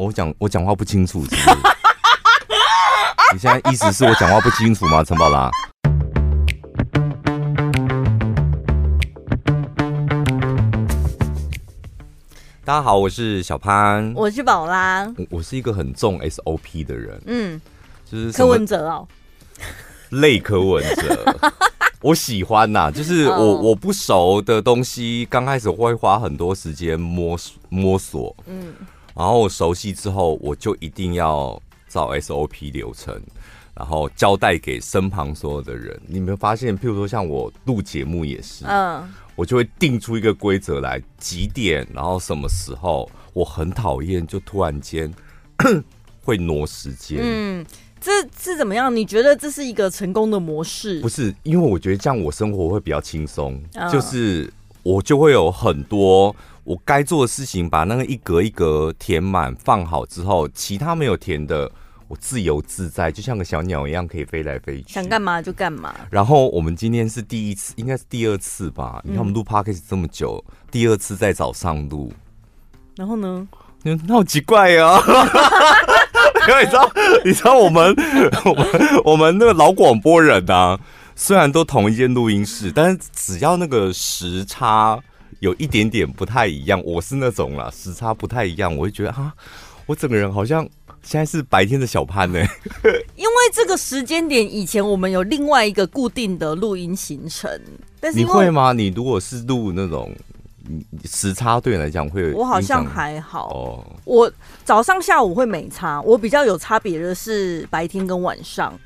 我讲我讲话不清楚是不是？你现在意思是我讲话不清楚吗？陈宝拉？大家好，我是小潘，我是宝拉，我我是一个很重 SOP 的人，嗯，就是柯文哲哦，类柯文哲，我喜欢呐、啊，就是我、oh. 我不熟的东西，刚开始会花很多时间摸摸索，嗯。然后我熟悉之后，我就一定要照 SOP 流程，然后交代给身旁所有的人。你有没有发现，譬如说像我录节目也是，嗯，我就会定出一个规则来，几点，然后什么时候。我很讨厌就突然间 会挪时间。嗯，这是怎么样？你觉得这是一个成功的模式？不是，因为我觉得这样我生活会比较轻松，就是我就会有很多。我该做的事情，把那个一格一格填满放好之后，其他没有填的，我自由自在，就像个小鸟一样，可以飞来飞去，想干嘛就干嘛。然后我们今天是第一次，应该是第二次吧？你看我们录 Podcast 这么久，嗯、第二次在早上录。然后呢？那好奇怪啊！因为你知道，你知道我们 我们我们那个老广播人啊，虽然都同一间录音室，但是只要那个时差。有一点点不太一样，我是那种啦，时差不太一样，我会觉得啊，我整个人好像现在是白天的小潘呢、欸。因为这个时间点以前我们有另外一个固定的录音行程，但是你会吗？你如果是录那种时差，对你来讲会？我好像还好哦。我早上下午会没差，我比较有差别的是白天跟晚上。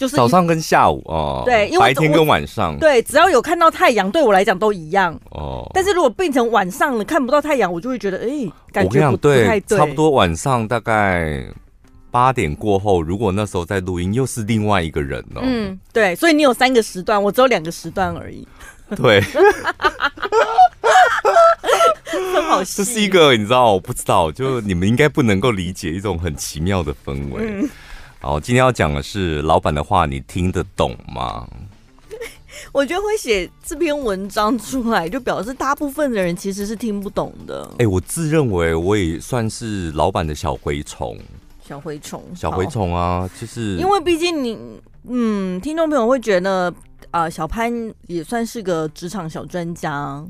就是早上跟下午哦，对，因为白天跟晚上，对，只要有看到太阳，对我来讲都一样哦。但是如果变成晚上了，看不到太阳，我就会觉得，哎、欸，感觉不，对。差不多晚上大概八点过后，如果那时候在录音，又是另外一个人哦。嗯，对，所以你有三个时段，我只有两个时段而已。对，很好笑。这是一个你知道，我不知道，就你们应该不能够理解一种很奇妙的氛围。嗯好，今天要讲的是老板的话，你听得懂吗？我觉得会写这篇文章出来，就表示大部分的人其实是听不懂的。哎、欸，我自认为我也算是老板的小蛔虫，小蛔虫，小蛔虫啊，就是因为毕竟你，嗯，听众朋友会觉得。啊、呃，小潘也算是个职场小专家。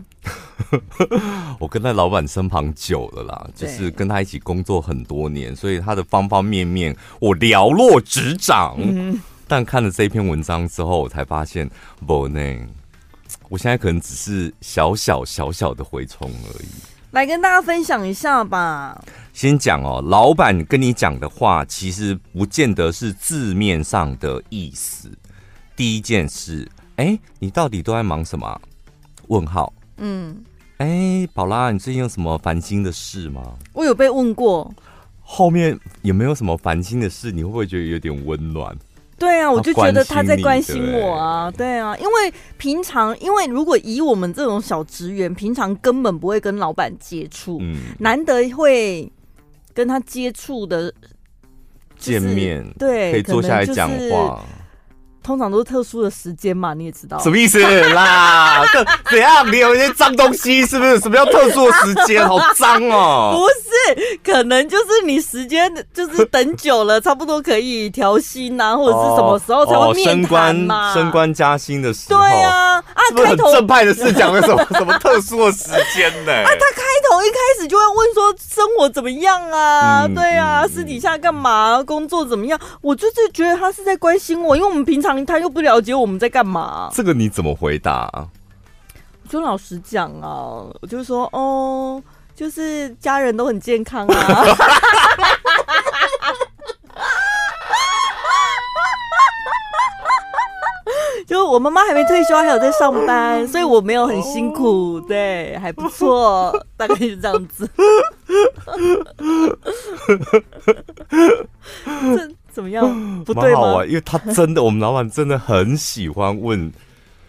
我跟在老板身旁久了啦，就是跟他一起工作很多年，所以他的方方面面我了若指掌。嗯、但看了这篇文章之后，我才发现，不呢，我现在可能只是小小小小的蛔虫而已。来跟大家分享一下吧。先讲哦，老板跟你讲的话，其实不见得是字面上的意思。第一件事，哎、欸，你到底都在忙什么？问号。嗯，哎、欸，宝拉，你最近有什么烦心的事吗？我有被问过。后面有没有什么烦心的事？你会不会觉得有点温暖？对啊，我就觉得他在关心我啊。对啊，因为平常，因为如果以我们这种小职员，平常根本不会跟老板接触，嗯，难得会跟他接触的、就是、见面，对，可以坐下来讲话。通常都是特殊的时间嘛，你也知道什么意思啦？这怎样？你有一些脏东西是不是？什么叫特殊的时间？好脏哦！不是，可能就是你时间就是等久了，差不多可以调薪啊，或者是什么时候才会面谈嘛？升官加薪的时候。对啊，啊，是不是很正派的事讲的什么 什么特殊的时间呢？啊，他开头一开始就会问说生活怎么样啊？嗯、对啊，私底下干嘛？工作怎么样？我就是觉得他是在关心我，因为我们平常。他又不了解我们在干嘛，这个你怎么回答？我就老实讲啊，我就说哦，就是家人都很健康啊。就我妈妈还没退休，还有在上班，所以我没有很辛苦，对，还不错，大概是这样子。这。怎么样？不对吗？因为他真的，我们老板真的很喜欢问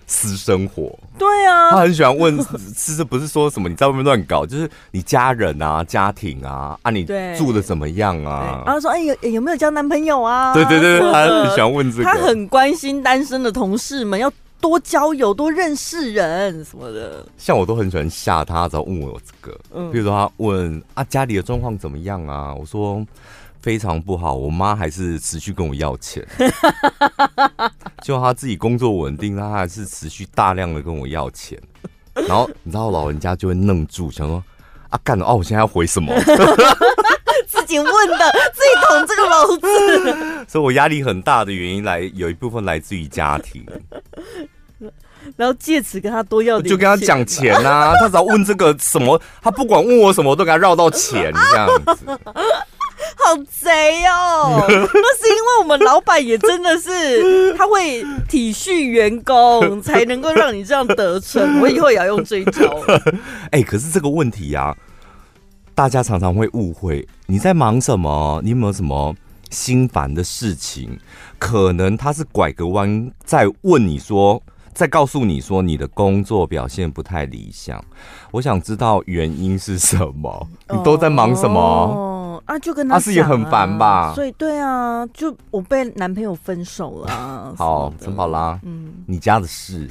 私生活。对啊，他很喜欢问，其实不是说什么你在外面乱搞，就是你家人啊、家庭啊，啊，你住的怎么样啊？然后说，哎，有有没有交男朋友啊？对对对，他 很喜欢问这个。他很关心单身的同事们要多交友，多认识人什么的。像我都很喜欢吓他，只要问我这个，嗯，比如说他问啊家里的状况怎么样啊，我说非常不好，我妈还是持续跟我要钱，就她自己工作稳定，她还是持续大量的跟我要钱，然后你知道老人家就会愣住，想说啊干了哦，我现在要回什么？自己问的，自己捅这个篓子，所以我压力很大的原因来有一部分来自于家庭，然后借此跟他多要点，就跟他讲钱啊，他只要问这个什么，他不管问我什么，我都给他绕到钱这样子，好贼哦！那是因为我们老板也真的是他会体恤员工，才能够让你这样得逞。我以后也要用这一招。哎、欸，可是这个问题呀、啊。大家常常会误会你在忙什么，你有没有什么心烦的事情？可能他是拐个弯在问你说，在告诉你说你的工作表现不太理想。我想知道原因是什么？你都在忙什么？哦啊，就跟他、啊，他是也很烦吧？所以对啊，就我被男朋友分手了、啊。好，陈宝拉，嗯，你家的事，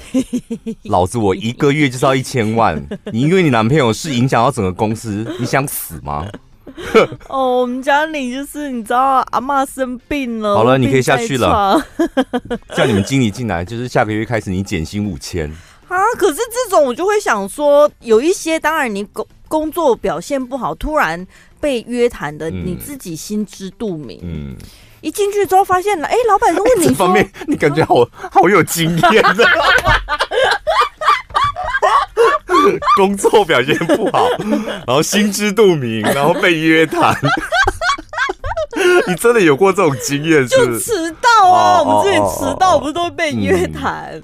老子我一个月就是要一千万，你因为你男朋友是影响到整个公司，你想死吗？哦，我们家里就是你知道，阿妈生病了。好了，你可以下去了。叫你们经理进来，就是下个月开始你减薪五千。啊，可是这种我就会想说，有一些当然你工工作表现不好，突然。被约谈的，你自己心知肚明。嗯，一进去之后发现了，哎、欸，老板就问你说，这方面你感觉好、啊、好有经验的。工作表现不好，然后心知肚明，然后被约谈。你真的有过这种经验？就迟到啊！我们之前迟到不是都会被约谈？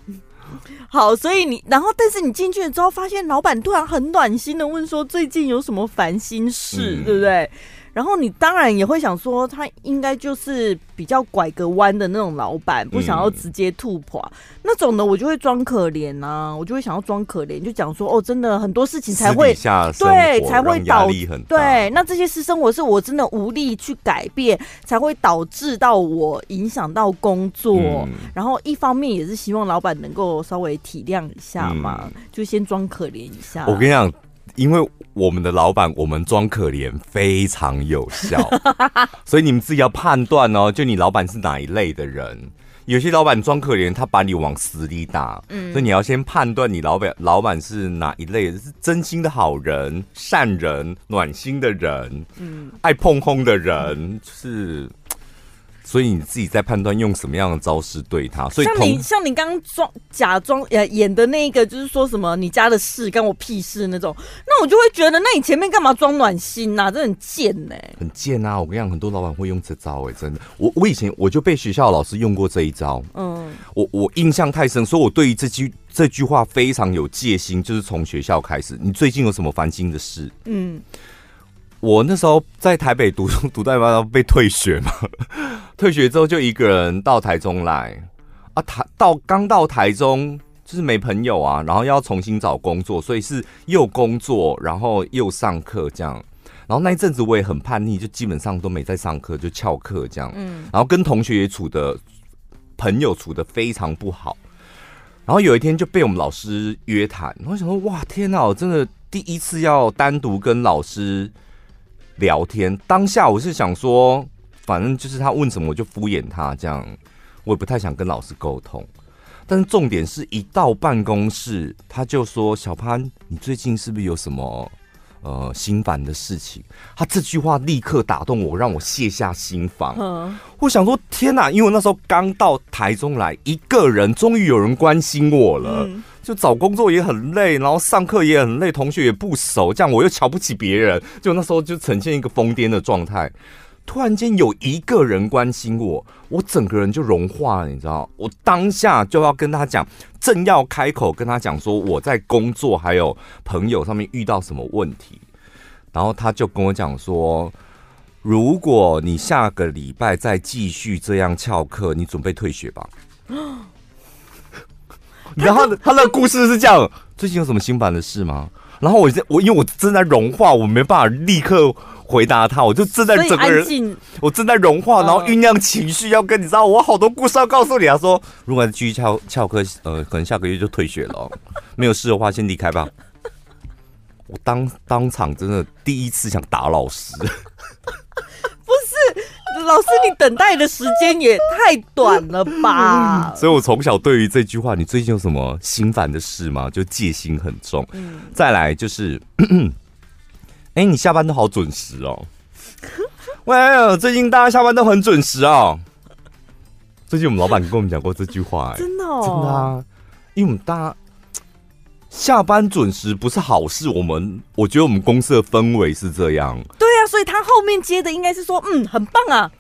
好，所以你然后，但是你进去了之后，发现老板突然很暖心的问说：“最近有什么烦心事，嗯、对不对？”然后你当然也会想说，他应该就是比较拐个弯的那种老板，不想要直接吐破、嗯、那种的，我就会装可怜啊，我就会想要装可怜，就讲说哦，真的很多事情才会对才会导对，那这些私生活是我真的无力去改变，才会导致到我影响到工作。嗯、然后一方面也是希望老板能够稍微体谅一下嘛，嗯、就先装可怜一下。我跟你讲。因为我们的老板，我们装可怜非常有效，所以你们自己要判断哦。就你老板是哪一类的人，有些老板装可怜，他把你往死里打，嗯，所以你要先判断你老板老板是哪一类，是真心的好人、善人、暖心的人，嗯，爱碰碰的人，就是。所以你自己在判断用什么样的招式对他。所以像你像你刚刚装假装呃演的那个，就是说什么你家的事干我屁事那种，那我就会觉得，那你前面干嘛装暖心呐、啊？这很贱呢、欸，很贱啊！我跟你讲，很多老板会用这招哎、欸，真的。我我以前我就被学校老师用过这一招，嗯，我我印象太深，所以我对于这句这句话非常有戒心，就是从学校开始。你最近有什么烦心的事？嗯。我那时候在台北读读大班，被退学嘛，退学之后就一个人到台中来。啊，台到刚到台中就是没朋友啊，然后要重新找工作，所以是又工作然后又上课这样，然后那一阵子我也很叛逆，就基本上都没在上课，就翘课这样，嗯，然后跟同学也处的朋友处的非常不好，然后有一天就被我们老师约谈，然后想说哇天哪，我真的第一次要单独跟老师。聊天当下，我是想说，反正就是他问什么我就敷衍他，这样我也不太想跟老师沟通。但是重点是一到办公室，他就说：“小潘，你最近是不是有什么呃心烦的事情？”他这句话立刻打动我，让我卸下心防。嗯，我想说，天哪！因为我那时候刚到台中来，一个人，终于有人关心我了。嗯就找工作也很累，然后上课也很累，同学也不熟，这样我又瞧不起别人，就那时候就呈现一个疯癫的状态。突然间有一个人关心我，我整个人就融化了，你知道？我当下就要跟他讲，正要开口跟他讲说我在工作还有朋友上面遇到什么问题，然后他就跟我讲说，如果你下个礼拜再继续这样翘课，你准备退学吧。然后他的故事是这样：最近有什么新版的事吗？然后我在我因为我正在融化，我没办法立刻回答他，我就正在整个人，我正在融化，然后酝酿情绪，要跟你知道，我好多故事要告诉你啊。说如果继续翘翘课，呃，可能下个月就退学了，没有事的话，先离开吧。我当当场真的第一次想打老师，不是老师，你等待的时间也太短了吧？所以我从小对于这句话，你最近有什么心烦的事吗？就戒心很重。嗯、再来就是，哎、欸，你下班都好准时哦。喂，最近大家下班都很准时哦。最近我们老板跟我们讲过这句话、欸，哎，真的哦，真的啊，因为我们大家。下班准时不是好事，我们我觉得我们公司的氛围是这样。对啊，所以他后面接的应该是说，嗯，很棒啊，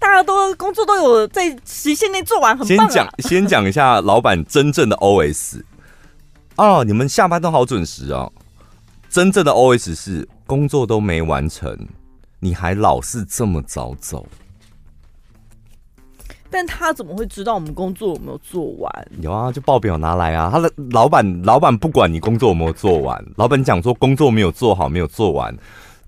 大家都工作都有在时限内做完，很棒啊。先讲先讲一下老板真正的 OS 哦，你们下班都好准时哦。真正的 OS 是工作都没完成，你还老是这么早走。但他怎么会知道我们工作有没有做完？有啊，就报表拿来啊。他的老板，老板不管你工作有没有做完，老板讲说工作没有做好，没有做完，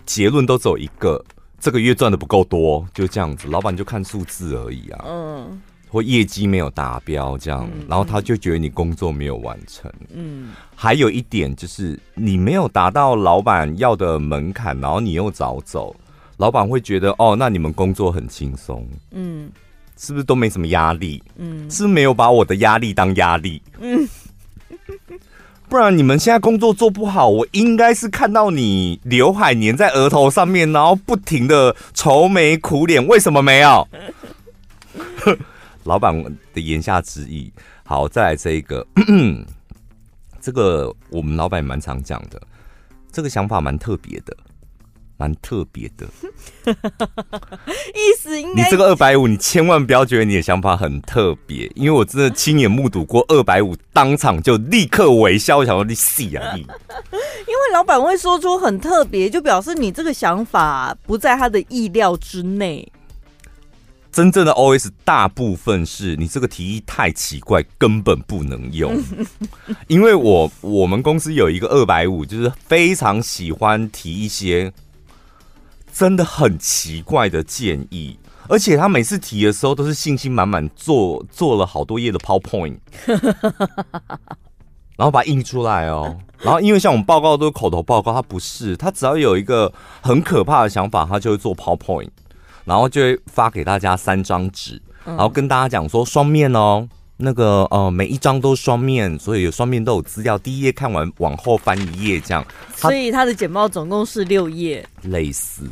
结论都只有一个：这个月赚的不够多，就这样子。老板就看数字而已啊。嗯。或业绩没有达标这样，嗯、然后他就觉得你工作没有完成。嗯。还有一点就是你没有达到老板要的门槛，然后你又早走，老板会觉得哦，那你们工作很轻松。嗯。是不是都没什么压力？嗯，是不是没有把我的压力当压力？嗯，不然你们现在工作做不好，我应该是看到你刘海粘在额头上面，然后不停的愁眉苦脸，为什么没有？老板的言下之意，好，再来这一个，这个我们老板也蛮常讲的，这个想法蛮特别的。蛮特别的，意思应该你这个二百五，你千万不要觉得你的想法很特别，因为我真的亲眼目睹过二百五当场就立刻微笑，我想说你戏啊你。因为老板会说出很特别，就表示你这个想法不在他的意料之内。真正的 OS 大部分是你这个提议太奇怪，根本不能用。因为我我们公司有一个二百五，就是非常喜欢提一些。真的很奇怪的建议，而且他每次提的时候都是信心满满，做做了好多页的 PowerPoint，然后把它印出来哦。然后因为像我们报告都是口头报告，他不是，他只要有一个很可怕的想法，他就会做 PowerPoint，然后就会发给大家三张纸，然后跟大家讲说双面哦。那个呃，每一张都是双面，所以有双面都有资料。第一页看完，往后翻一页这样。所以他的简报总共是六页，类似。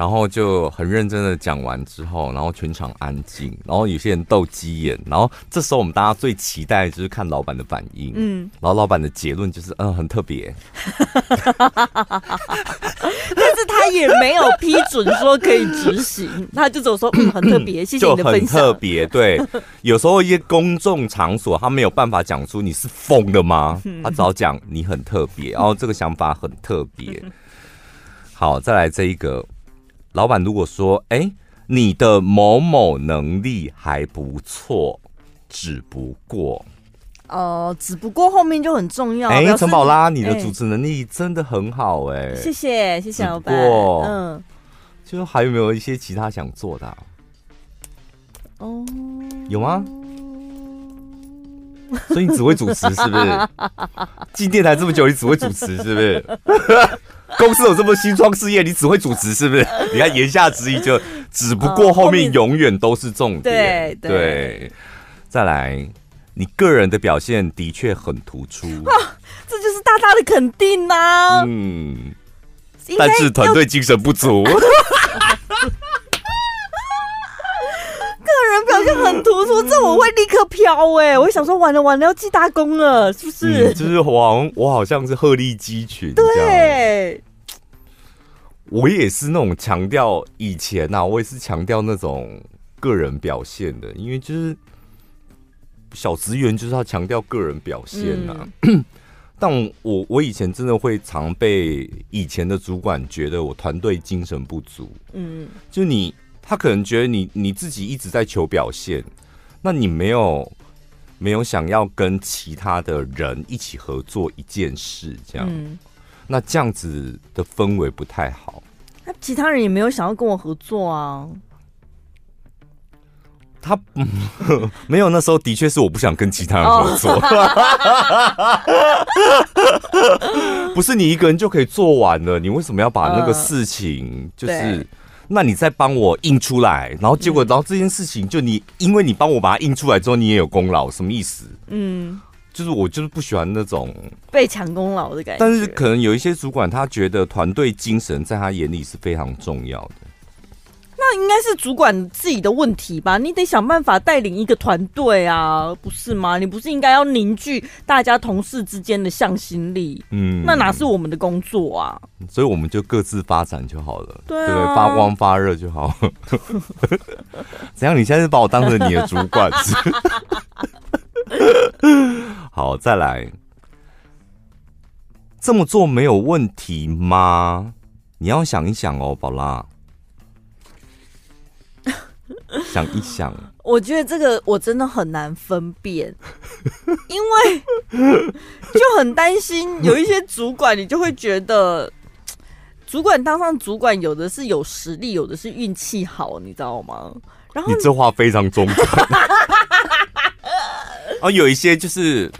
然后就很认真的讲完之后，然后全场安静，然后有些人斗鸡眼，然后这时候我们大家最期待的就是看老板的反应，嗯，然后老板的结论就是嗯很特别，但是他也没有批准说可以执行，他就只有说嗯 很特别，谢谢你的分享，很特别，对，有时候一些公众场所他没有办法讲出你是疯的吗？他只好讲你很特别，然后这个想法很特别，好，再来这一个。老板如果说：“哎、欸，你的某某能力还不错，只不过……哦，只不过后面就很重要。哎、欸，陈宝拉，你的主持能力真的很好、欸，哎，谢谢，谢谢老板。嗯，就还有没有一些其他想做的、啊？哦，有吗？所以你只会主持是不是？进电台这么久，你只会主持是不是？”公司有这么新创事业，你只会主持是不是？你看言下之意就，只不过后面永远都是重点。对对，再来，你个人的表现的确很突出，这就是大大的肯定呐、啊。嗯，但是团队精神不足。人表现很突出，这我会立刻飘哎、欸！我会想说，完了完了，要记大功了，是不是？嗯、就是我，我好像是鹤立鸡群。对，我也是那种强调以前呐、啊，我也是强调那种个人表现的，因为就是小职员就是要强调个人表现呐、啊。嗯、但我我以前真的会常被以前的主管觉得我团队精神不足。嗯，就你。他可能觉得你你自己一直在求表现，那你没有没有想要跟其他的人一起合作一件事，这样，嗯、那这样子的氛围不太好。那其他人也没有想要跟我合作啊。他、嗯、没有，那时候的确是我不想跟其他人合作。Oh. 不是你一个人就可以做完了，你为什么要把那个事情就是？Uh, 那你再帮我印出来，然后结果，然后这件事情就你，因为你帮我把它印出来之后，你也有功劳，什么意思？嗯，就是我就是不喜欢那种被抢功劳的感觉。但是可能有一些主管，他觉得团队精神在他眼里是非常重要的。那应该是主管自己的问题吧？你得想办法带领一个团队啊，不是吗？你不是应该要凝聚大家同事之间的向心力？嗯，那哪是我们的工作啊？所以我们就各自发展就好了，对，啊、对，发光发热就好。怎样？你现在是把我当成你的主管？好，再来，这么做没有问题吗？你要想一想哦，宝拉。想一想，我觉得这个我真的很难分辨，因为就很担心有一些主管，你就会觉得主管当上主管，有的是有实力，有的是运气好，你知道吗？然后你这话非常中肯，啊，有一些就是。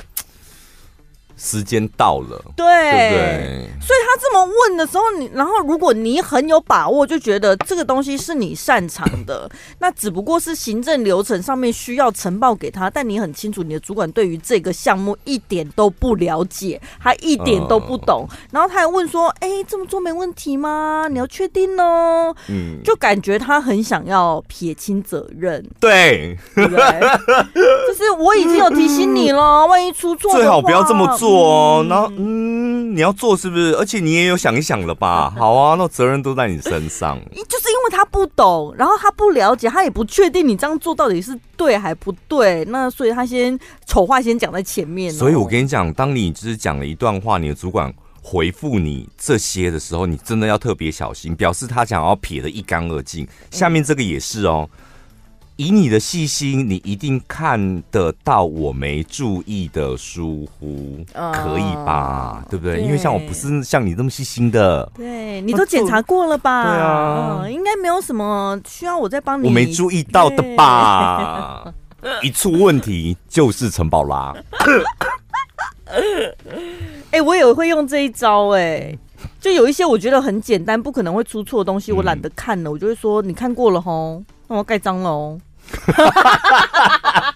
时间到了，对，对不对？所以他这么问的时候，你然后如果你很有把握，就觉得这个东西是你擅长的，那只不过是行政流程上面需要呈报给他，但你很清楚你的主管对于这个项目一点都不了解，他一点都不懂，嗯、然后他还问说：“哎，这么做没问题吗？你要确定哦。”嗯，就感觉他很想要撇清责任，对，对不对？就是我已经有提醒你了，万一出错，最好不要这么做。做，然后嗯，你要做是不是？而且你也有想一想了吧？好啊，那责任都在你身上。就是因为他不懂，然后他不了解，他也不确定你这样做到底是对还不对。那所以他先丑话先讲在前面。所以我跟你讲，当你就是讲了一段话，你的主管回复你这些的时候，你真的要特别小心，表示他想要撇得一干二净。下面这个也是哦。以你的细心，你一定看得到我没注意的疏忽，哦、可以吧？对不对？对，因为像我不是像你这么细心的，对，你都检查过了吧？对啊、嗯，应该没有什么需要我再帮你。我没注意到的吧？一出问题就是陈宝拉。哎、欸，我也会用这一招哎、欸，就有一些我觉得很简单、不可能会出错的东西，我懒得看了，嗯、我就会说你看过了吼，那我盖章了哦。哈哈哈哈哈！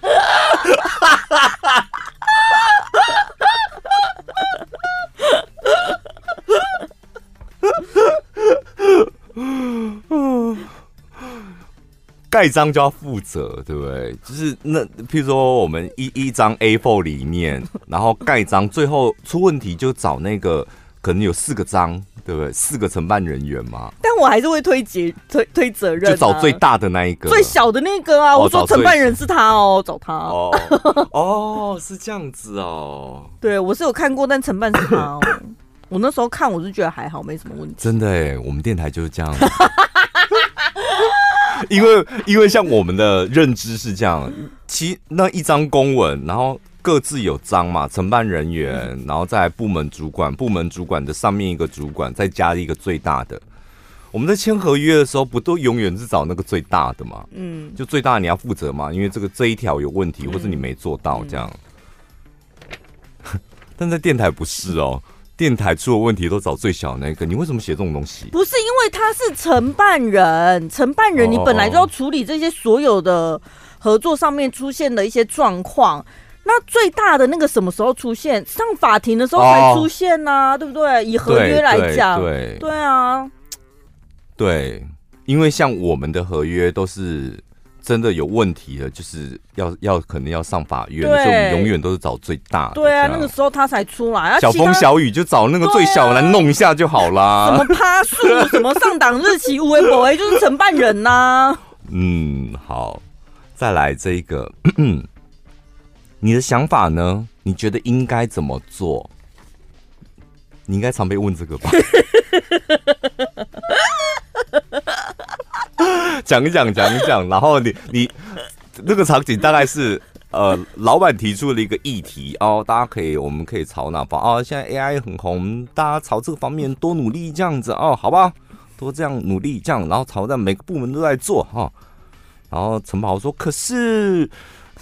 盖章就要负责，对不对？就是那，譬如说，我们一一张 A4 里面，然后盖章，最后出问题就找那个，可能有四个章。对不对？四个承办人员嘛，但我还是会推责推推责任、啊，就找最大的那一个，最小的那个啊！哦、我说承办人是他哦，找他哦，哦，是这样子哦。对，我是有看过，但承办是他哦。我那时候看，我是觉得还好，没什么问题。真的哎，我们电台就是这样。因为因为像我们的认知是这样，其那一张公文，然后。各自有章嘛，承办人员，然后再部门主管，部门主管的上面一个主管，再加一个最大的。我们在签合约的时候，不都永远是找那个最大的嘛？嗯，就最大的你要负责嘛，因为这个这一条有问题，或是你没做到这样。嗯、但在电台不是哦，电台出了问题都找最小的那个。你为什么写这种东西？不是因为他是承办人，承办人你本来就要处理这些所有的合作上面出现的一些状况。那最大的那个什么时候出现？上法庭的时候才出现呢、啊，哦、对不对？以合约来讲，对对，对啊，对，因为像我们的合约都是真的有问题的，就是要要可能要上法院，所以我们永远都是找最大的。对啊，那个时候他才出来，小风小雨就找那个最小的来弄一下就好啦。什么趴数，什么上档日期，无为不为，就是承办人呐、啊。嗯，好，再来这一个。你的想法呢？你觉得应该怎么做？你应该常被问这个吧？讲一讲，讲一讲，然后你你那个场景大概是呃，老板提出了一个议题哦，大家可以，我们可以朝哪方哦？现在 AI 很红，大家朝这个方面多努力，这样子哦，好吧？多这样努力，这样，然后朝在每个部门都在做哈。然后陈宝说：“可是，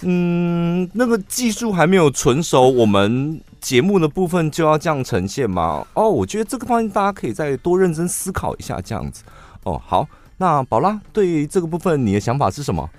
嗯，那个技术还没有纯熟，我们节目的部分就要这样呈现吗？哦，我觉得这个方面大家可以再多认真思考一下，这样子。哦，好，那宝拉对这个部分你的想法是什么？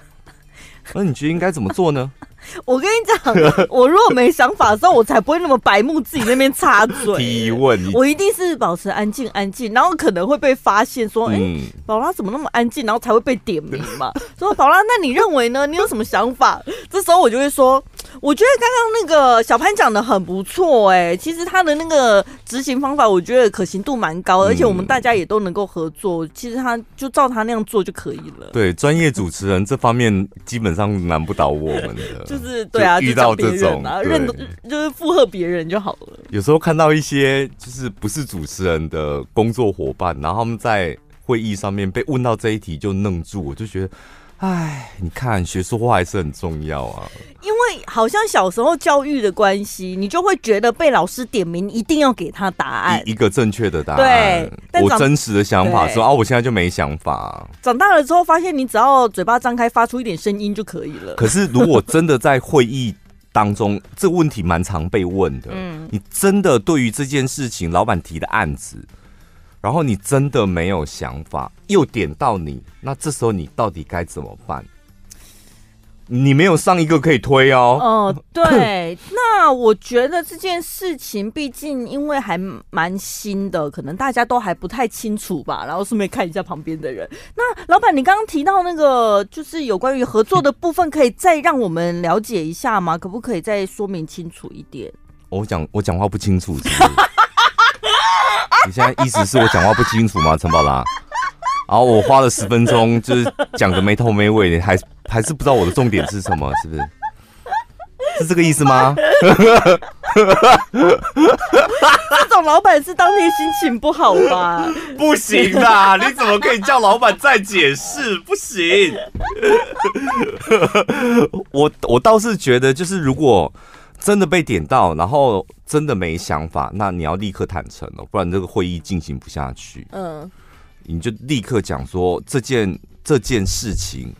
那你觉得应该怎么做呢？” 我跟你讲，我如果没想法的时候，我才不会那么白目，自己那边插嘴 提问。我一定是保持安静，安静，然后可能会被发现说，哎、嗯，宝拉怎么那么安静？然后才会被点名嘛。说宝拉，那你认为呢？你有什么想法？这时候我就会说，我觉得刚刚那个小潘讲的很不错，哎，其实他的那个执行方法，我觉得可行度蛮高，而且我们大家也都能够合作。其实他就照他那样做就可以了。对，专业主持人这方面基本上难不倒我们的。就是对啊，遇到这种啊，认就是附和别人就好了。有时候看到一些就是不是主持人的工作伙伴，然后他们在会议上面被问到这一题就愣住，我就觉得，哎，你看学说话还是很重要啊。因为好像小时候教育的关系，你就会觉得被老师点名一定要给他答案，一个正确的答案。对，我真实的想法说啊，我现在就没想法。长大了之后发现，你只要嘴巴张开，发出一点声音就可以了。可是如果真的在会议当中，这个问题蛮常被问的。嗯，你真的对于这件事情，老板提的案子，然后你真的没有想法，又点到你，那这时候你到底该怎么办？你没有上一个可以推哦。哦、呃，对，那我觉得这件事情毕竟因为还蛮新的，可能大家都还不太清楚吧。然后顺便看一下旁边的人。那老板，你刚刚提到那个就是有关于合作的部分，可以再让我们了解一下吗？可不可以再说明清楚一点？我讲我讲话不清楚是不是？你现在意思是我讲话不清楚吗，陈宝拉？然后我花了十分钟，就是讲个没头没尾的，还还是不知道我的重点是什么，是不是？是这个意思吗？这种老板是当天心情不好吧？不行啦！你怎么可以叫老板再解释？不行。我我倒是觉得，就是如果真的被点到，然后真的没想法，那你要立刻坦诚哦，不然这个会议进行不下去。嗯。你就立刻讲说，这件这件事情，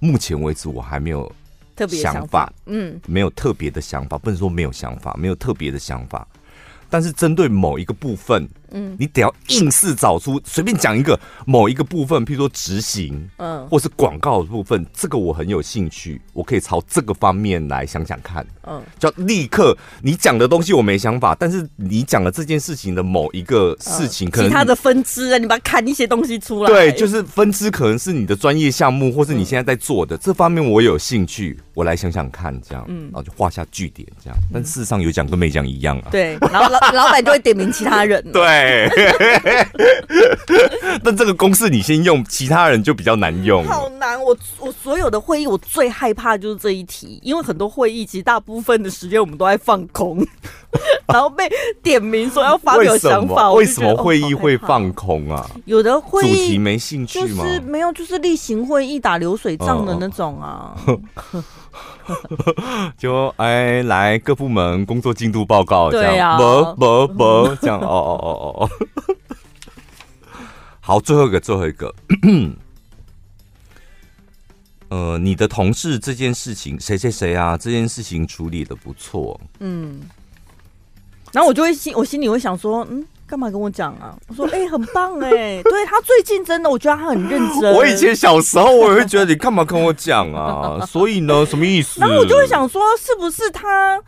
目前为止我还没有特别想法，嗯，没有特别的想法，不能说没有想法，没有特别的想法，但是针对某一个部分。嗯，你得要硬是找出随便讲一个某一个部分，譬如说执行，嗯，或是广告的部分，这个我很有兴趣，我可以朝这个方面来想想看，嗯，就立刻你讲的东西我没想法，但是你讲的这件事情的某一个事情，可能其他的分支啊，你把它砍一些东西出来，对，就是分支可能是你的专业项目，或是你现在在做的这方面我有兴趣，我来想想看，这样，嗯，然后就画下句点，这样，但事实上有讲跟没讲一样啊，对，然后老 老板就会点名其他人，对。但这个公式你先用，其他人就比较难用。好难，我我所有的会议，我最害怕就是这一题，因为很多会议其实大部分的时间我们都在放空，然后被点名说要发表想法。为什么会议会放空啊？有的会议主题没兴趣吗？就是没有，就是例行会议打流水账的那种啊。就哎，来各部门工作进度报告，这样，对啊，不不不，这样，哦哦哦哦哦。好，最后一个，最后一个，呃，你的同事这件事情，谁谁谁啊？这件事情处理的不错，嗯。然后我就会心，我心里会想说，嗯。干嘛跟我讲啊？我说，哎、欸，很棒哎、欸，对他最近真的，我觉得他很认真。我以前小时候，我也会觉得你干嘛跟我讲啊？所以呢，什么意思？然后我就会想说，是不是他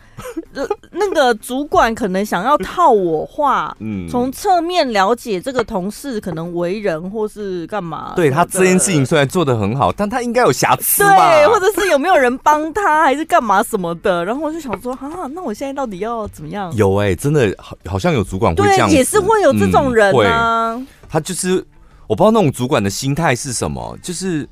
呃那个主管可能想要套我话？嗯，从侧面了解这个同事可能为人或是干嘛？对他这件事情虽然做的很好，但他应该有瑕疵对，或者是有没有人帮他，还是干嘛什么的？然后我就想说，啊，那我现在到底要怎么样？有哎、欸，真的好，好像有主管会这样。是会有这种人啊、嗯，他就是我不知道那种主管的心态是什么，就是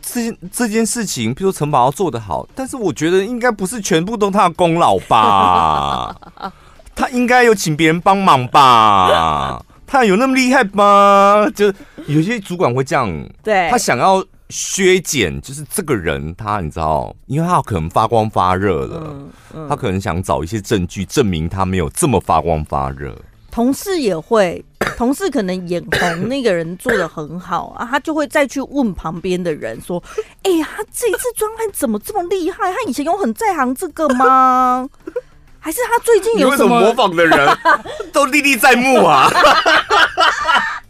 这这件事情，比如说陈宝要做得好，但是我觉得应该不是全部都他的功劳吧，他应该有请别人帮忙吧，他有那么厉害吗？就有些主管会这样，对，他想要削减，就是这个人他你知道，因为他可能发光发热了。嗯他可能想找一些证据证明他没有这么发光发热。同事也会，同事可能眼红那个人做的很好 啊，他就会再去问旁边的人说：“哎、欸，他这一次专案怎么这么厉害？他以前有很在行这个吗？还是他最近有什么，么模仿的人 都历历在目啊？”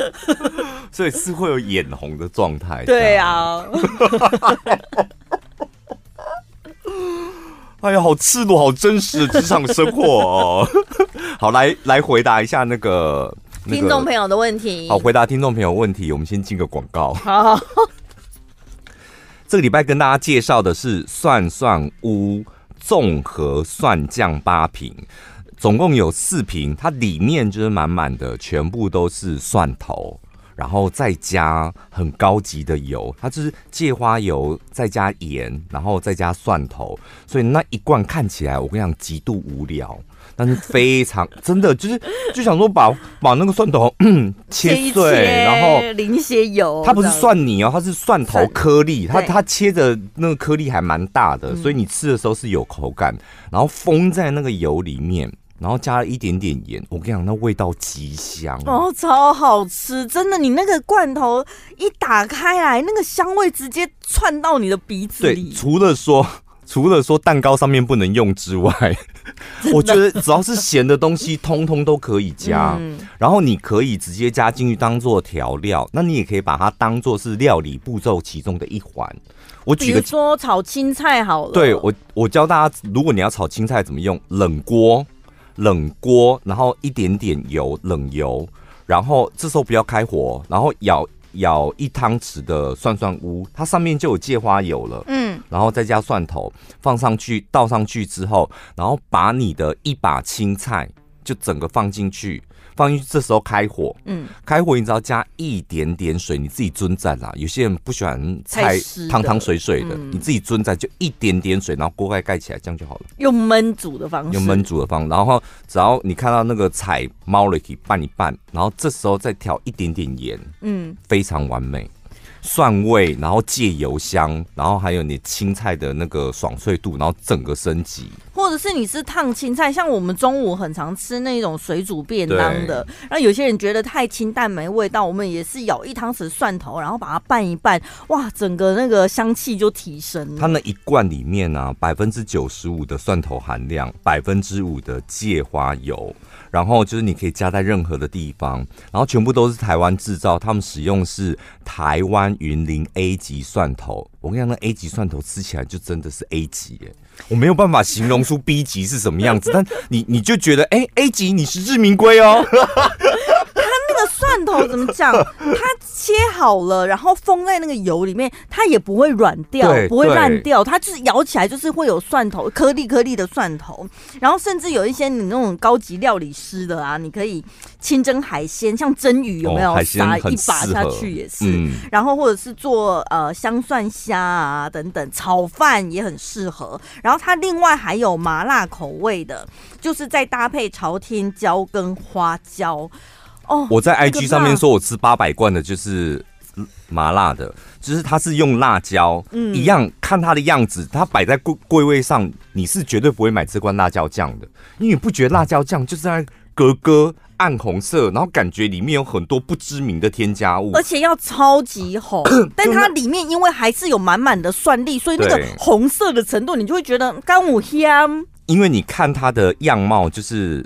所以是会有眼红的状态。对啊。哎呀，好赤裸，好真实的职场生活哦。好，来来回答一下那个听众朋友的问题。好，回答听众朋友问题，我们先进个广告。好，这个礼拜跟大家介绍的是蒜蒜屋综合蒜酱八瓶，总共有四瓶，它里面就是满满的，全部都是蒜头。然后再加很高级的油，它就是芥花油，再加盐，然后再加蒜头，所以那一罐看起来我跟你讲极度无聊，但是非常真的就是就想说把把那个蒜头 切碎，然后淋一些油，它不是蒜泥哦，它是蒜头颗粒，它它切的那个颗粒还蛮大的，所以你吃的时候是有口感，然后封在那个油里面。然后加了一点点盐，我跟你讲，那味道极香哦，超好吃，真的！你那个罐头一打开来，那个香味直接窜到你的鼻子里。对，除了说 除了说蛋糕上面不能用之外，我觉得只要是咸的东西，通通都可以加。嗯、然后你可以直接加进去当做调料，那你也可以把它当做是料理步骤其中的一环。我举个，比如说炒青菜好了，对我我教大家，如果你要炒青菜怎么用，冷锅。冷锅，然后一点点油，冷油，然后这时候不要开火，然后舀舀一汤匙的蒜蒜乌，它上面就有芥花油了，嗯，然后再加蒜头放上去，倒上去之后，然后把你的一把青菜就整个放进去。放进去，这时候开火，嗯，开火你只要加一点点水，你自己尊在啦。有些人不喜欢菜汤汤水水的，你自己尊在就一点点水，然后锅盖盖起来，这样就好了。用焖煮的方式，用焖煮的方式，然后只要你看到那个菜猫了，可以拌一拌，然后这时候再调一点点盐，嗯，非常完美。蒜味，然后借油香，然后还有你青菜的那个爽脆度，然后整个升级。或者是你是烫青菜，像我们中午很常吃那种水煮便当的，然后有些人觉得太清淡没味道，我们也是舀一汤匙蒜头，然后把它拌一拌，哇，整个那个香气就提升了。它那一罐里面呢、啊，百分之九十五的蒜头含量，百分之五的芥花油。然后就是你可以加在任何的地方，然后全部都是台湾制造，他们使用是台湾云林 A 级蒜头。我跟你讲，那 A 级蒜头吃起来就真的是 A 级耶，我没有办法形容出 B 级是什么样子，但你你就觉得哎 A 级你实至名归哦。蒜头怎么讲？它切好了，然后封在那个油里面，它也不会软掉，不会烂掉。它就是咬起来就是会有蒜头颗粒颗粒的蒜头。然后甚至有一些你那种高级料理师的啊，你可以清蒸海鲜，像蒸鱼有没有？撒一把下去也是。嗯、然后或者是做呃香蒜虾啊等等，炒饭也很适合。然后它另外还有麻辣口味的，就是再搭配朝天椒跟花椒。哦，我在 IG 上面说我吃八百罐的，就是麻辣的，就是它是用辣椒，嗯，一样看它的样子，它摆在柜柜位上，你是绝对不会买这罐辣椒酱的，因为你不觉得辣椒酱就是在格格暗红色，然后感觉里面有很多不知名的添加物，而且要超级红，但它里面因为还是有满满的蒜粒，所以那个红色的程度，你就会觉得干五香。因为你看它的样貌就是。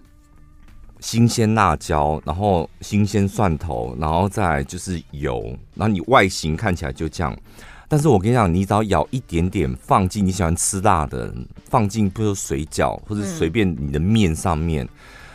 新鲜辣椒，然后新鲜蒜头，然后再来就是油，然后你外形看起来就这样。但是我跟你讲，你只要舀一点点放进你喜欢吃辣的，放进比如说水饺或者随便你的面上面，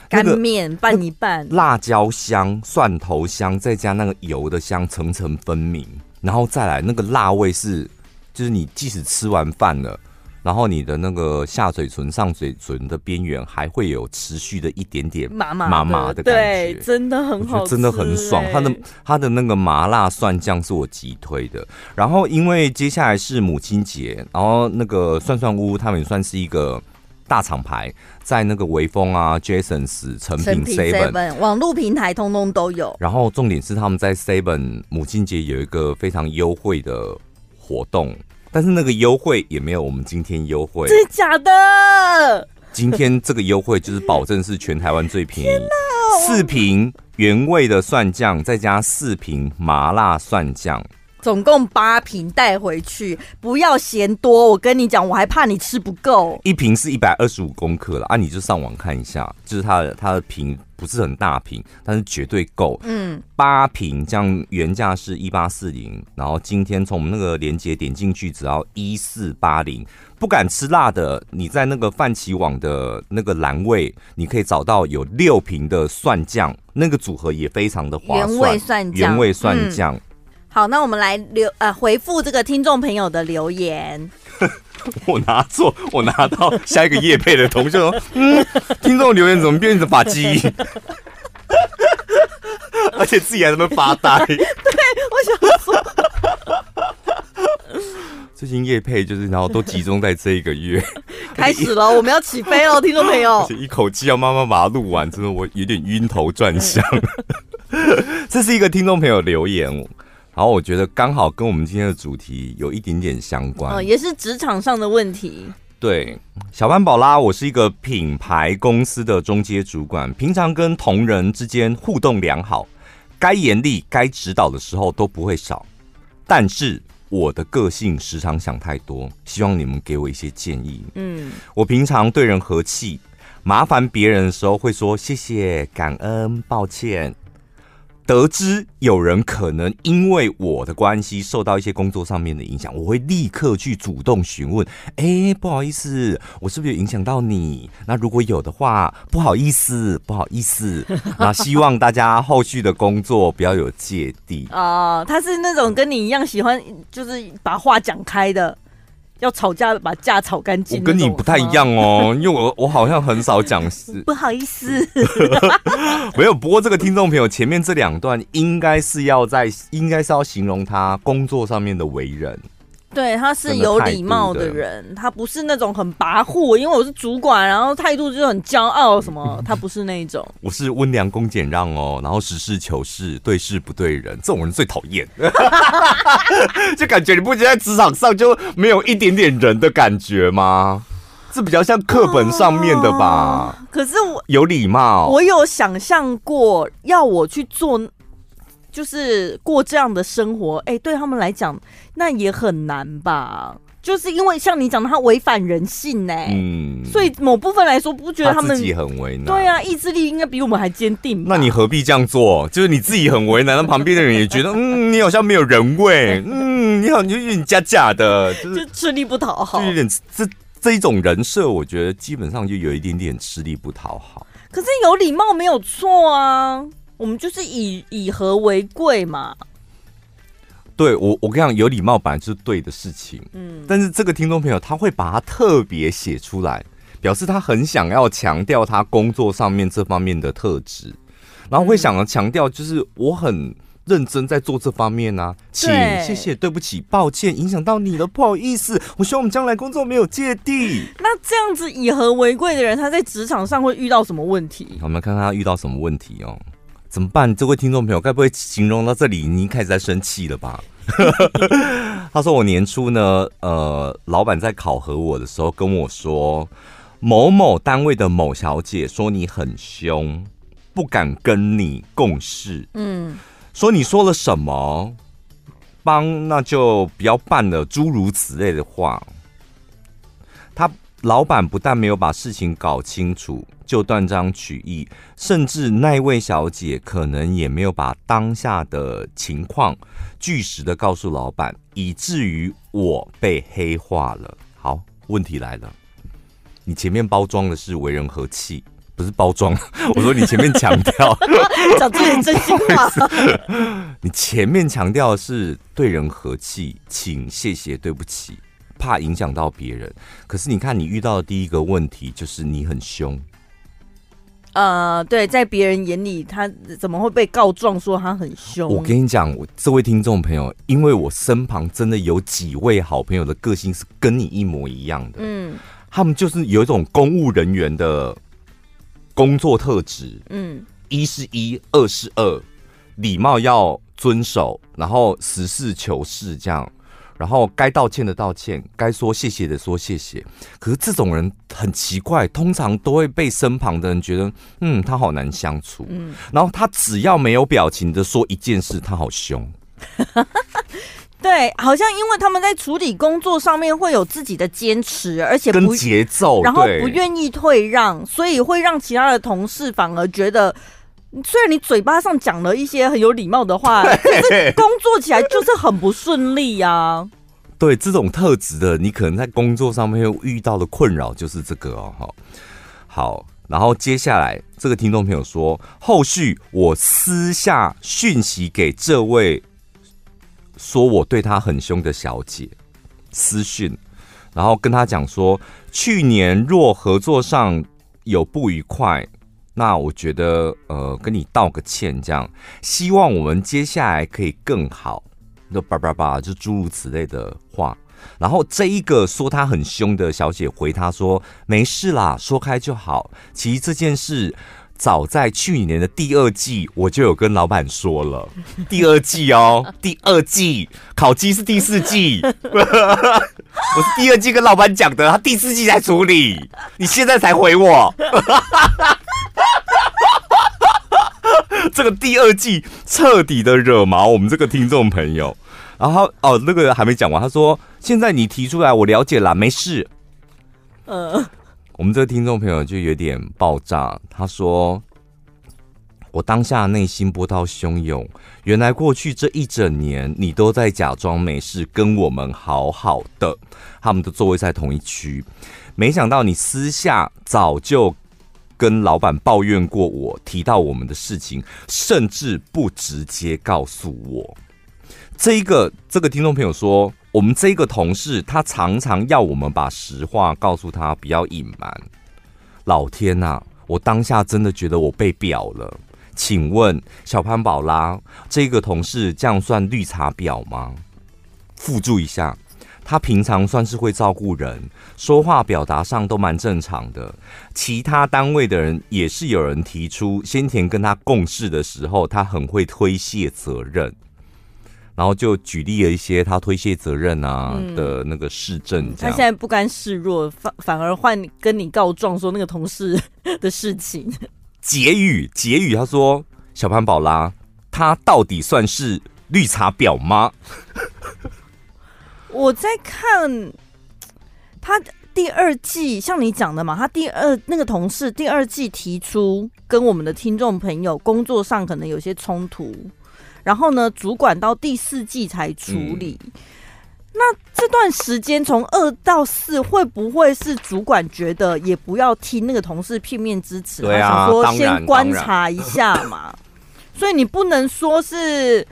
干面拌一拌，辣椒香、蒜头香，再加那个油的香，层层分明。然后再来那个辣味是，就是你即使吃完饭了。然后你的那个下嘴唇、上嘴唇的边缘还会有持续的一点点麻麻麻麻的感觉，对，真的很好，真的很爽。它的它的那个麻辣蒜酱是我极推的。然后因为接下来是母亲节，然后那个涮涮屋他们也算是一个大厂牌，在那个微风啊、Jasons、成品 Seven 网络平台通通都有。然后重点是他们在 Seven 母亲节有一个非常优惠的活动。但是那个优惠也没有我们今天优惠，真的假的？今天这个优惠就是保证是全台湾最便宜，四瓶原味的蒜酱，再加四瓶麻辣蒜酱。总共八瓶带回去，不要嫌多。我跟你讲，我还怕你吃不够。一瓶是一百二十五公克了啊，你就上网看一下，就是它的它的瓶不是很大瓶，但是绝对够。嗯，八瓶这样原价是一八四零，然后今天从我们那个链接点进去，只要一四八零。不敢吃辣的，你在那个泛起网的那个栏位，你可以找到有六瓶的蒜酱，那个组合也非常的划算。原味蒜酱，原味蒜酱。嗯好，那我们来留呃回复这个听众朋友的留言。我拿错，我拿到下一个叶配的同学说，嗯，听众留言怎么变成把鸡？而且自己还在那边发呆。对，我想说，最近叶配就是，然后都集中在这一个月开始了，我们要起飞了，听众朋友，一口气要慢慢把它录完，真的我有点晕头转向。这是一个听众朋友留言。然后我觉得刚好跟我们今天的主题有一点点相关，哦，也是职场上的问题。对，小班宝拉，我是一个品牌公司的中阶主管，平常跟同仁之间互动良好，该严厉、该指导的时候都不会少。但是我的个性时常想太多，希望你们给我一些建议。嗯，我平常对人和气，麻烦别人的时候会说谢谢、感恩、抱歉。得知有人可能因为我的关系受到一些工作上面的影响，我会立刻去主动询问。哎，不好意思，我是不是有影响到你？那如果有的话，不好意思，不好意思。那希望大家后续的工作不要有芥蒂。哦，他是那种跟你一样喜欢，就是把话讲开的。要吵架把架吵干净。我跟你不太一样哦，因为我我好像很少讲事。不好意思，没有。不过这个听众朋友前面这两段应该是要在，应该是要形容他工作上面的为人。对，他是有礼貌的人，他不是那种很跋扈，因为我是主管，然后态度就很骄傲什么，他不是那种。我是温良恭俭让哦，然后实事求是，对事不对人，这种人最讨厌。就感觉你不觉得在职场上就没有一点点人的感觉吗？这比较像课本上面的吧。啊、可是我有礼貌，我有想象过要我去做。就是过这样的生活，哎、欸，对他们来讲，那也很难吧？就是因为像你讲的，他违反人性呢、欸。嗯，所以某部分来说，不觉得他们自己很为难？对啊，意志力应该比我们还坚定。那你何必这样做？就是你自己很为难，那旁边的人也觉得，嗯，你好像没有人味，嗯，你好，你有点假假的，就是、就吃力不讨好，就有点这这一种人设，我觉得基本上就有一点点吃力不讨好。可是有礼貌没有错啊。我们就是以以和为贵嘛。对我，我跟你讲，有礼貌本来就是对的事情。嗯，但是这个听众朋友他会把它特别写出来，表示他很想要强调他工作上面这方面的特质，然后会想要强调，就是我很认真在做这方面啊，请谢谢，对不起，抱歉，影响到你了，不好意思。我希望我们将来工作没有芥蒂。那这样子以和为贵的人，他在职场上会遇到什么问题？我们看看他遇到什么问题哦。怎么办？这位听众朋友，该不会形容到这里，你开始在生气了吧？他说：“我年初呢，呃，老板在考核我的时候跟我说，某某单位的某小姐说你很凶，不敢跟你共事。嗯，说你说了什么，帮那就不要办了，诸如此类的话。他。”老板不但没有把事情搞清楚就断章取义，甚至那位小姐可能也没有把当下的情况据实的告诉老板，以至于我被黑化了。好，问题来了，你前面包装的是为人和气，不是包装。我说你前面强调 讲自己真心话，你前面强调的是对人和气，请谢谢对不起。怕影响到别人，可是你看，你遇到的第一个问题就是你很凶。呃，对，在别人眼里，他怎么会被告状说他很凶？我跟你讲，我这位听众朋友，因为我身旁真的有几位好朋友的个性是跟你一模一样的。嗯，他们就是有一种公务人员的工作特质。嗯，一是一，二是二，礼貌要遵守，然后实事求是这样。然后该道歉的道歉，该说谢谢的说谢谢。可是这种人很奇怪，通常都会被身旁的人觉得，嗯，他好难相处。嗯，然后他只要没有表情的说一件事，他好凶。对，好像因为他们在处理工作上面会有自己的坚持，而且跟节奏，然后不愿意退让，所以会让其他的同事反而觉得。虽然你嘴巴上讲了一些很有礼貌的话，可是工作起来就是很不顺利呀、啊。对，这种特质的，你可能在工作上面会遇到的困扰就是这个哦。好，好，然后接下来这个听众朋友说，后续我私下讯息给这位说我对他很凶的小姐私讯，然后跟他讲说，去年若合作上有不愉快。那我觉得，呃，跟你道个歉，这样，希望我们接下来可以更好。那叭叭叭，就诸如此类的话。然后这一个说他很凶的小姐回他说：“没事啦，说开就好。”其实这件事早在去年的第二季我就有跟老板说了。第二季哦，第二季烤鸡是第四季，我是第二季跟老板讲的，他第四季才处理，你现在才回我。这个第二季彻底的惹毛我们这个听众朋友，然后哦，那个还没讲完，他说：“现在你提出来，我了解了，没事。”呃，我们这个听众朋友就有点爆炸，他说：“我当下内心波涛汹涌，原来过去这一整年你都在假装没事，跟我们好好的，他们的座位在同一区，没想到你私下早就。”跟老板抱怨过我，提到我们的事情，甚至不直接告诉我。这一个这个听众朋友说，我们这个同事他常常要我们把实话告诉他，不要隐瞒。老天呐，我当下真的觉得我被表了。请问小潘宝拉，这个同事这样算绿茶婊吗？附注一下。他平常算是会照顾人，说话表达上都蛮正常的。其他单位的人也是有人提出，先前跟他共事的时候，他很会推卸责任，然后就举例了一些他推卸责任啊的那个事证。他现在不甘示弱，反反而换跟你告状说那个同事 的事情。结语结语，他说：“小潘宝拉，他到底算是绿茶婊吗？” 我在看他第二季，像你讲的嘛，他第二那个同事第二季提出跟我们的听众朋友工作上可能有些冲突，然后呢，主管到第四季才处理。嗯、那这段时间从二到四，会不会是主管觉得也不要听那个同事片面之词，对啊，想说先观察一下嘛？所以你不能说是。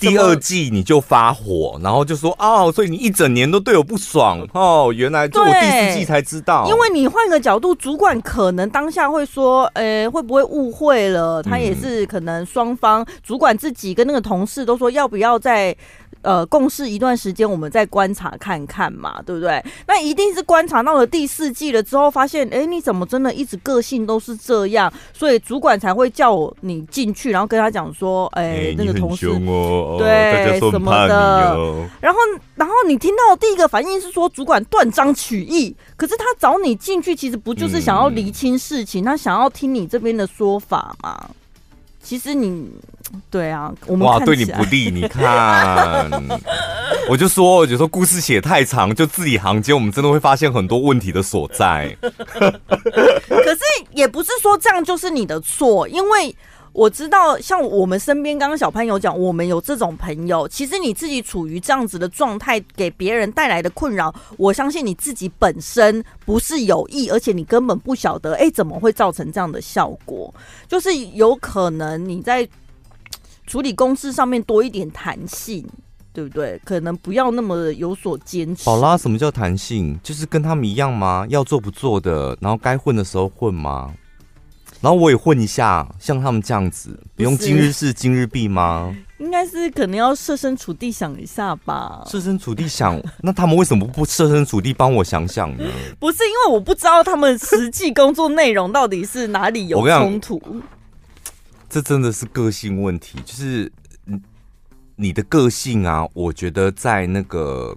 第二季你就发火，然后就说哦，所以你一整年都对我不爽 哦，原来这我第四季才知道。因为你换个角度，主管可能当下会说，诶、欸，会不会误会了？他也是可能双方主管自己跟那个同事都说要不要再。呃，共事一段时间，我们再观察看看嘛，对不对？那一定是观察到了第四季了之后，发现，哎，你怎么真的一直个性都是这样？所以主管才会叫我你进去，然后跟他讲说，哎，那个同事，哦、对，什么的。然后，然后你听到的第一个反应是说，主管断章取义。可是他找你进去，其实不就是想要厘清事情？嗯、他想要听你这边的说法吗？其实你 对啊，我们哇，对你不利。你看，我就说，我就说故事写太长，就字里行间，我们真的会发现很多问题的所在。可是也不是说这样就是你的错，因为。我知道，像我们身边，刚刚小潘有讲，我们有这种朋友。其实你自己处于这样子的状态，给别人带来的困扰，我相信你自己本身不是有意，而且你根本不晓得，哎，怎么会造成这样的效果？就是有可能你在处理公事上面多一点弹性，对不对？可能不要那么有所坚持。好啦，什么叫弹性？就是跟他们一样吗？要做不做的，然后该混的时候混吗？然后我也混一下，像他们这样子，不用今日事今日毕吗？应该是可能要设身处地想一下吧。设身处地想，那他们为什么不设身处地帮我想想呢？不是因为我不知道他们实际工作内容到底是哪里有冲突。这真的是个性问题，就是你的个性啊，我觉得在那个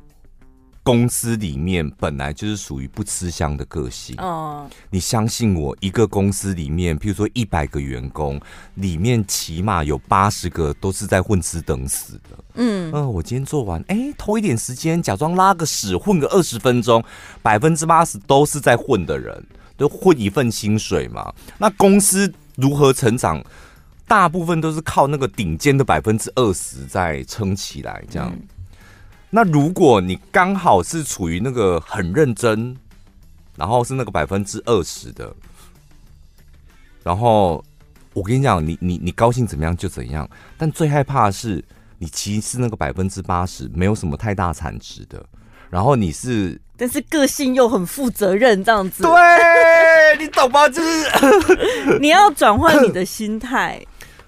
公司里面本来就是属于不吃香的个性。哦，你相信我，一个公司里面，譬如说一百个员工，里面起码有八十个都是在混吃等死的。嗯，呃，我今天做完，哎，偷一点时间，假装拉个屎，混个二十分钟，百分之八十都是在混的人，都混一份薪水嘛。那公司如何成长？大部分都是靠那个顶尖的百分之二十在撑起来，这样。嗯那如果你刚好是处于那个很认真，然后是那个百分之二十的，然后我跟你讲，你你你高兴怎么样就怎样，但最害怕的是你其实是那个百分之八十没有什么太大产值的，然后你是，但是个性又很负责任这样子，对，你懂吗？就是 你要转换你的心态。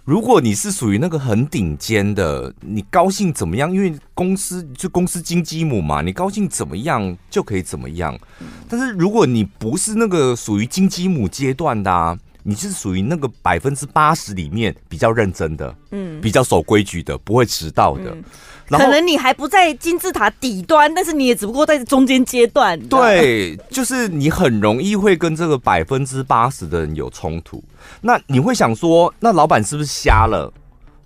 如果你是属于那个很顶尖的，你高兴怎么样？因为公司就公司金鸡母嘛，你高兴怎么样就可以怎么样。但是如果你不是那个属于金鸡母阶段的啊，你是属于那个百分之八十里面比较认真的，嗯，比较守规矩的，不会迟到的。嗯可能你还不在金字塔底端，但是你也只不过在中间阶段。对，就是你很容易会跟这个百分之八十的人有冲突。那你会想说，那老板是不是瞎了？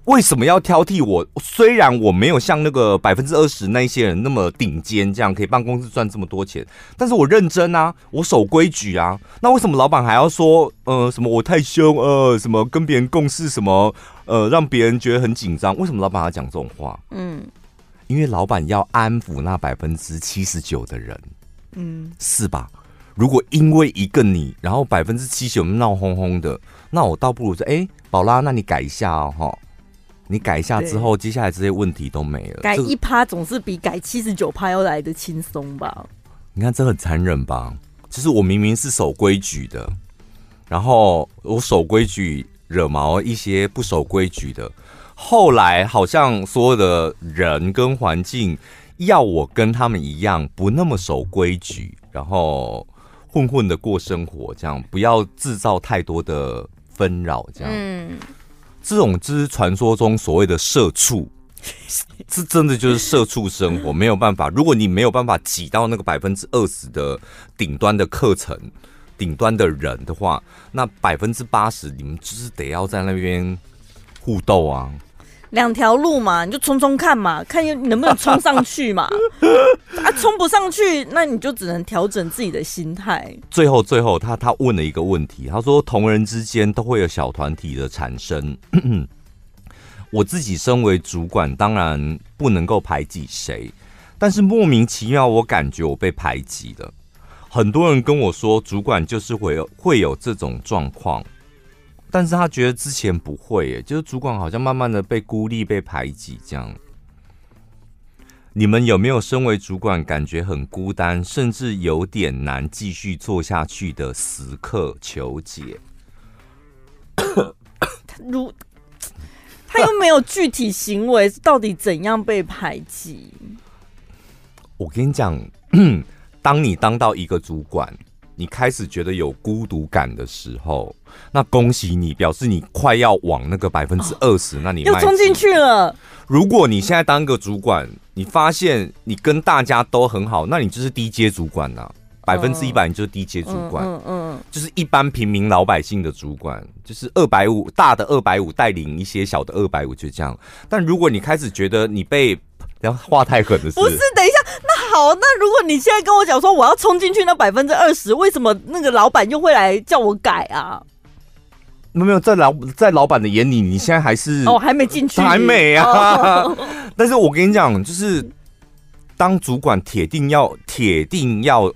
为什么要挑剔我？虽然我没有像那个百分之二十那些人那么顶尖，这样可以帮公司赚这么多钱，但是我认真啊，我守规矩啊。那为什么老板还要说，呃，什么我太凶，呃，什么跟别人共事，什么，呃，让别人觉得很紧张？为什么老板要讲这种话？嗯，因为老板要安抚那百分之七十九的人，嗯，是吧？如果因为一个你，然后百分之七十九闹哄哄的，那我倒不如说，哎，宝拉，那你改一下哦，哈。你改一下之后，接下来这些问题都没了。改一趴总是比改七十九趴要来的轻松吧？你看这很残忍吧？就是我明明是守规矩的，然后我守规矩惹毛一些不守规矩的，后来好像所有的人跟环境要我跟他们一样不那么守规矩，然后混混的过生活，这样不要制造太多的纷扰，这样。嗯。这种就是传说中所谓的社畜，这真的就是社畜生活，没有办法。如果你没有办法挤到那个百分之二十的顶端的课程、顶端的人的话，那百分之八十你们就是得要在那边互斗啊。两条路嘛，你就冲冲看嘛，看能不能冲上去嘛。啊，冲不上去，那你就只能调整自己的心态。最后，最后，他他问了一个问题，他说：“同人之间都会有小团体的产生。我自己身为主管，当然不能够排挤谁，但是莫名其妙，我感觉我被排挤了。很多人跟我说，主管就是会有会有这种状况。”但是他觉得之前不会耶，就是主管好像慢慢的被孤立、被排挤这样。你们有没有身为主管感觉很孤单，甚至有点难继续做下去的时刻？求解。如他又没有具体行为，到底怎样被排挤？我跟你讲，当你当到一个主管。你开始觉得有孤独感的时候，那恭喜你，表示你快要往那个百分之二十，那你又冲进去了。如果你现在当个主管，你发现你跟大家都很好，那你就是低阶主管呐、啊，百分之一百你就是低阶主管，嗯嗯，嗯，就是一般平民老百姓的主管，就是二百五大的二百五带领一些小的二百五，就这样。但如果你开始觉得你被然后 话太狠的是，不是？等一下，那好，那如果你现在跟我讲说我要冲进去那百分之二十，为什么那个老板又会来叫我改啊？没有没有，在老在老板的眼里，你现在还是哦，还没进去，还没啊。哦、但是我跟你讲，就是当主管铁定要铁定要。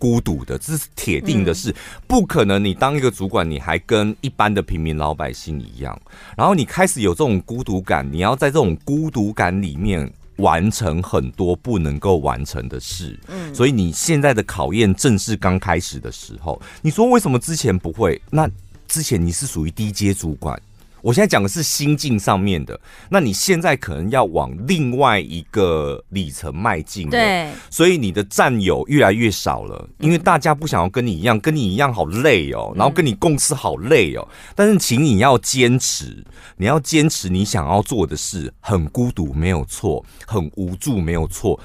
孤独的，这是铁定的事，不可能。你当一个主管，你还跟一般的平民老百姓一样，然后你开始有这种孤独感，你要在这种孤独感里面完成很多不能够完成的事。嗯，所以你现在的考验正是刚开始的时候。你说为什么之前不会？那之前你是属于低阶主管。我现在讲的是心境上面的，那你现在可能要往另外一个里程迈进，对，所以你的战友越来越少了，因为大家不想要跟你一样，跟你一样好累哦，然后跟你共事好累哦，但是请你要坚持，你要坚持你想要做的事，很孤独没有错，很无助没有错，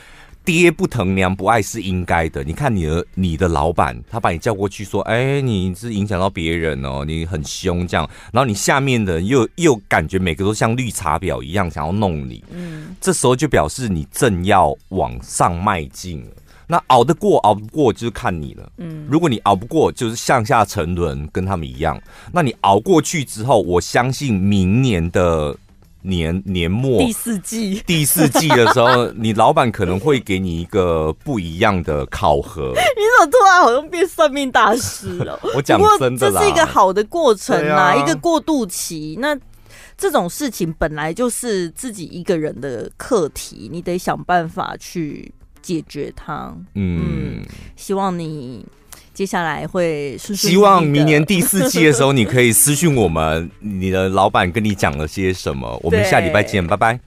爹不疼娘不爱是应该的。你看你的你的老板，他把你叫过去说：“哎、欸，你是影响到别人哦，你很凶这样。”然后你下面的人又又感觉每个都像绿茶婊一样想要弄你。嗯，这时候就表示你正要往上迈进了。那熬得过熬不过就是看你了。嗯，如果你熬不过，就是向下沉沦，跟他们一样。那你熬过去之后，我相信明年的。年年末第四季第四季的时候，你老板可能会给你一个不一样的考核。你怎么突然好像变算命大师了？我讲真的啦，这是一个好的过程啦，啊、一个过渡期。那这种事情本来就是自己一个人的课题，你得想办法去解决它。嗯，嗯，希望你。接下来会顺顺希望明年第四季的时候，你可以私讯我们，你的老板跟你讲了些什么。我们下礼拜见，拜拜。